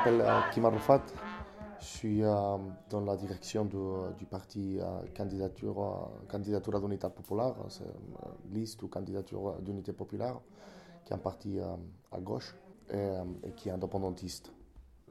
m'appelle Kim Arafat. Je suis dans la direction du parti candidature, candidature d'unité populaire, c'est liste ou candidature d'unité populaire, qui est un parti à gauche et qui est indépendantiste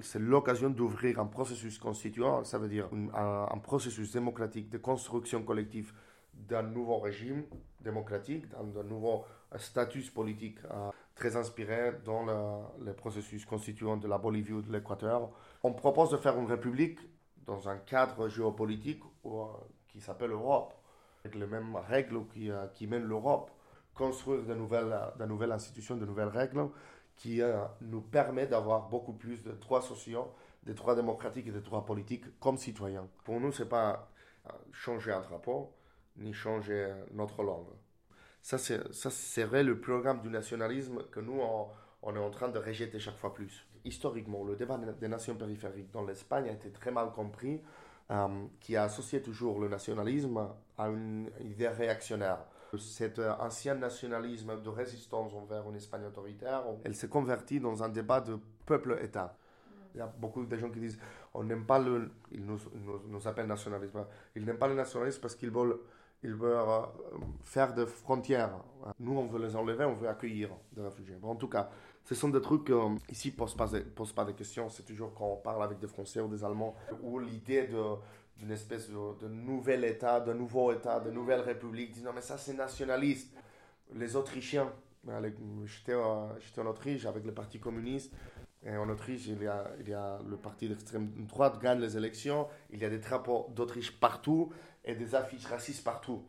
c'est l'occasion d'ouvrir un processus constituant, ça veut dire un, processus démocratique de construction collective d'un nouveau régime démocratique, d'un nouveau statut politique euh, très inspiré dans le, processus constituant de la Bolivie ou de l'Équateur. On propose de faire une république dans un cadre géopolitique euh, qui s'appelle Europe, avec les mêmes règles qui, euh, qui mènent l'Europe. Construire de nouvelles, de nouvelles institutions, de nouvelles règles qui nous permet d'avoir beaucoup plus de droits sociaux, des droits démocratiques et des droits politiques comme citoyens. Pour nous, ce n'est pas changer un drapeau, ni changer notre langue. Ça, serait le programme du nationalisme que nous, on, est en train de rejeter chaque fois plus. Historiquement, le débat des nations périphériques dans l'Espagne a été très mal compris, euh, qui a associé toujours le nationalisme à une idée réactionnaire. Cet euh, ancien nationalisme de résistance envers une Espagne autoritaire, elle s'est convertie dans un débat de peuple-État. Il y a beaucoup de gens qui disent on n'aime pas le. Ils nous, nous, appellent nationalisme. Ils n'aiment pas le nationalisme parce qu'ils veulent, ils veulent euh, faire des frontières. Nous, on veut les enlever, on veut accueillir des réfugiés. en tout cas, ce sont des trucs euh, ici, ne posent pas, pas de questions. C'est toujours quand on parle avec des Français ou des Allemands, où l'idée d'une espèce de, nouvel État, de nouveau État, de nouvelle République, disant mais ça c'est nationaliste. Les Autrichiens, j'étais en Autriche avec le Parti communiste, en Autriche il y a, il y a le parti d'extrême droite gagne les élections, il y a des drapeaux d'Autriche partout et des affiches racistes partout.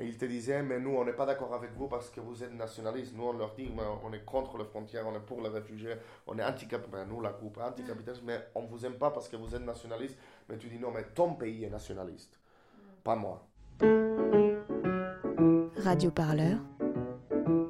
Et ils te disaient, mais nous, on n'est pas d'accord avec vous parce que vous êtes nationalistes. Nous, on leur dit, mais on est contre les frontières, on est pour les réfugiés, on est anticapitaliste. Ben, nous, la groupe anticapitaliste, mais on ne vous aime pas parce que vous êtes nationaliste. Mais tu dis, non, mais ton pays est nationaliste, pas moi. Radio Parleur,